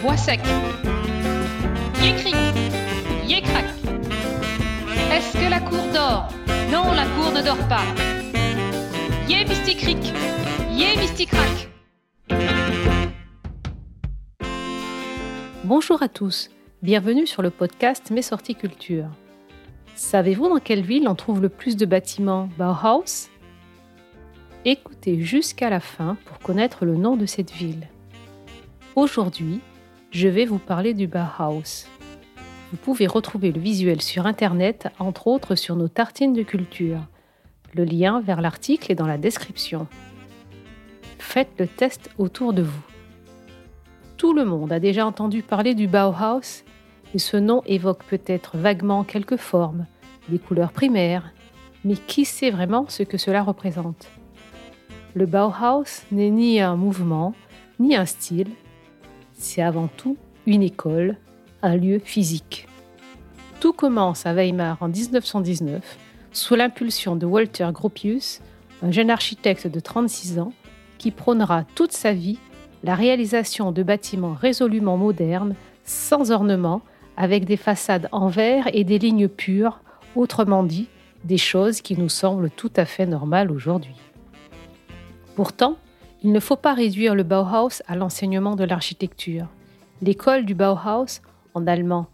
Bois sec. Yécric, yécrac. Est-ce que la cour dort? Non, la cour ne dort pas. Yé mysticric, yé mysticrac. Bonjour à tous, bienvenue sur le podcast Mes sorties culture. Savez-vous dans quelle ville on trouve le plus de bâtiments? Bauhaus? Écoutez jusqu'à la fin pour connaître le nom de cette ville. Aujourd'hui, je vais vous parler du Bauhaus. Vous pouvez retrouver le visuel sur Internet, entre autres sur nos tartines de culture. Le lien vers l'article est dans la description. Faites le test autour de vous. Tout le monde a déjà entendu parler du Bauhaus et ce nom évoque peut-être vaguement quelques formes, des couleurs primaires, mais qui sait vraiment ce que cela représente? Le Bauhaus n'est ni un mouvement, ni un style, c'est avant tout une école, un lieu physique. Tout commence à Weimar en 1919 sous l'impulsion de Walter Gropius, un jeune architecte de 36 ans qui prônera toute sa vie la réalisation de bâtiments résolument modernes, sans ornement, avec des façades en verre et des lignes pures, autrement dit, des choses qui nous semblent tout à fait normales aujourd'hui. Pourtant, il ne faut pas réduire le Bauhaus à l'enseignement de l'architecture. L'école du Bauhaus, en allemand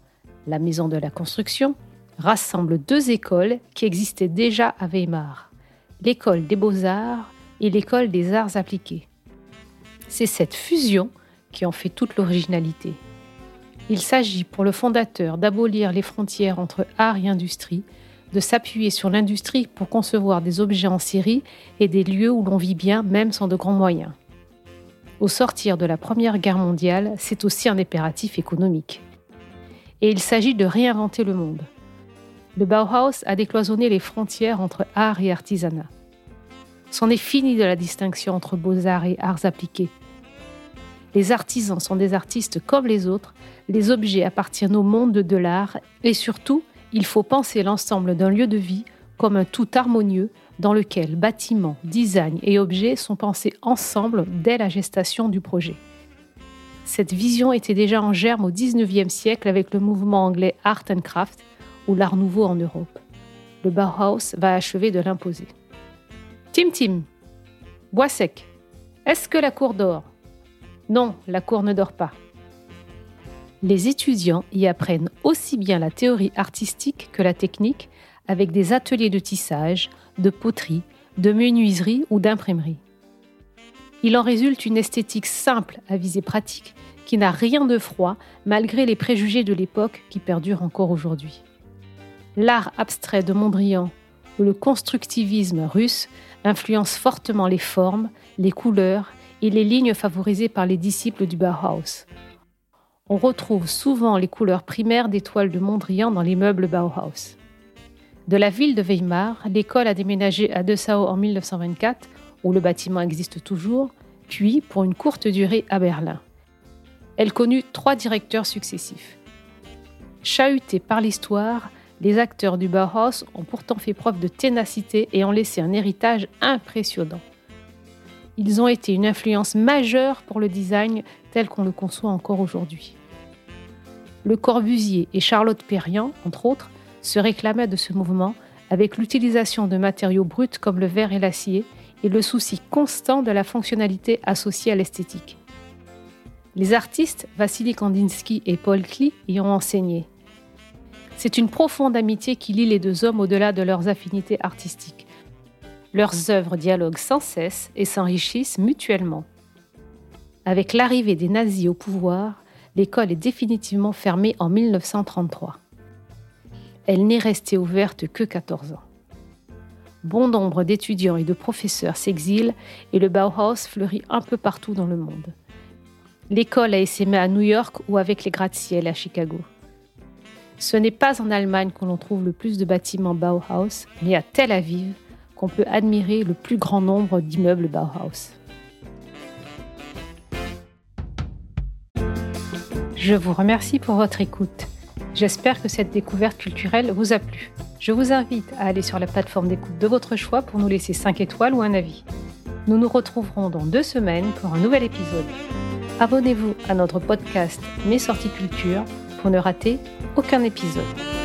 la maison de la construction, rassemble deux écoles qui existaient déjà à Weimar, l'école des beaux-arts et l'école des arts appliqués. C'est cette fusion qui en fait toute l'originalité. Il s'agit pour le fondateur d'abolir les frontières entre art et industrie de s'appuyer sur l'industrie pour concevoir des objets en série et des lieux où l'on vit bien même sans de grands moyens. Au sortir de la Première Guerre mondiale, c'est aussi un impératif économique. Et il s'agit de réinventer le monde. Le Bauhaus a décloisonné les frontières entre art et artisanat. C'en est fini de la distinction entre beaux-arts et arts appliqués. Les artisans sont des artistes comme les autres, les objets appartiennent au monde de l'art et surtout, il faut penser l'ensemble d'un lieu de vie comme un tout harmonieux dans lequel bâtiments, design et objets sont pensés ensemble dès la gestation du projet. Cette vision était déjà en germe au XIXe siècle avec le mouvement anglais Art and Craft ou l'art nouveau en Europe. Le Bauhaus va achever de l'imposer. Tim Tim, bois sec. Est-ce que la cour dort? Non, la cour ne dort pas les étudiants y apprennent aussi bien la théorie artistique que la technique avec des ateliers de tissage, de poterie, de menuiserie ou d'imprimerie. Il en résulte une esthétique simple à visée pratique qui n'a rien de froid malgré les préjugés de l'époque qui perdurent encore aujourd'hui. L'art abstrait de Mondrian ou le constructivisme russe influencent fortement les formes, les couleurs et les lignes favorisées par les disciples du Bauhaus, on retrouve souvent les couleurs primaires des toiles de Mondrian dans les meubles Bauhaus. De la ville de Weimar, l'école a déménagé à Dessau en 1924, où le bâtiment existe toujours, puis pour une courte durée à Berlin. Elle connut trois directeurs successifs. Chahutés par l'histoire, les acteurs du Bauhaus ont pourtant fait preuve de ténacité et ont laissé un héritage impressionnant. Ils ont été une influence majeure pour le design tel qu'on le conçoit encore aujourd'hui. Le Corbusier et Charlotte Perriand, entre autres, se réclamaient de ce mouvement avec l'utilisation de matériaux bruts comme le verre et l'acier et le souci constant de la fonctionnalité associée à l'esthétique. Les artistes Vassili Kandinsky et Paul Klee y ont enseigné. C'est une profonde amitié qui lie les deux hommes au-delà de leurs affinités artistiques. Leurs œuvres dialoguent sans cesse et s'enrichissent mutuellement. Avec l'arrivée des nazis au pouvoir, l'école est définitivement fermée en 1933. Elle n'est restée ouverte que 14 ans. Bon nombre d'étudiants et de professeurs s'exilent et le Bauhaus fleurit un peu partout dans le monde. L'école a essaimé à New York ou avec les gratte-ciel à Chicago. Ce n'est pas en Allemagne qu'on l'on trouve le plus de bâtiments Bauhaus, mais à Tel Aviv, qu'on peut admirer le plus grand nombre d'immeubles Bauhaus. Je vous remercie pour votre écoute. J'espère que cette découverte culturelle vous a plu. Je vous invite à aller sur la plateforme d'écoute de votre choix pour nous laisser 5 étoiles ou un avis. Nous nous retrouverons dans deux semaines pour un nouvel épisode. abonnez-vous à notre podcast Mes sorties culture pour ne rater aucun épisode.